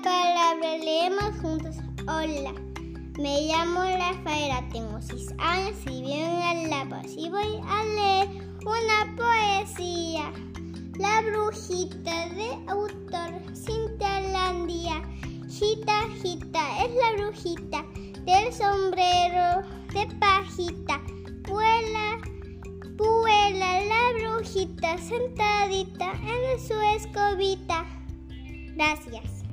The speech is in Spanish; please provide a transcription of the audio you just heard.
Leemos juntos. Hola, me llamo Rafaela, tengo 6 años y vivo en Galapagos y voy a leer una poesía. La brujita de autor Cintia Landia. Gita, gita, es la brujita del sombrero de pajita. Vuela, vuela la brujita sentadita en su escobita. Gracias.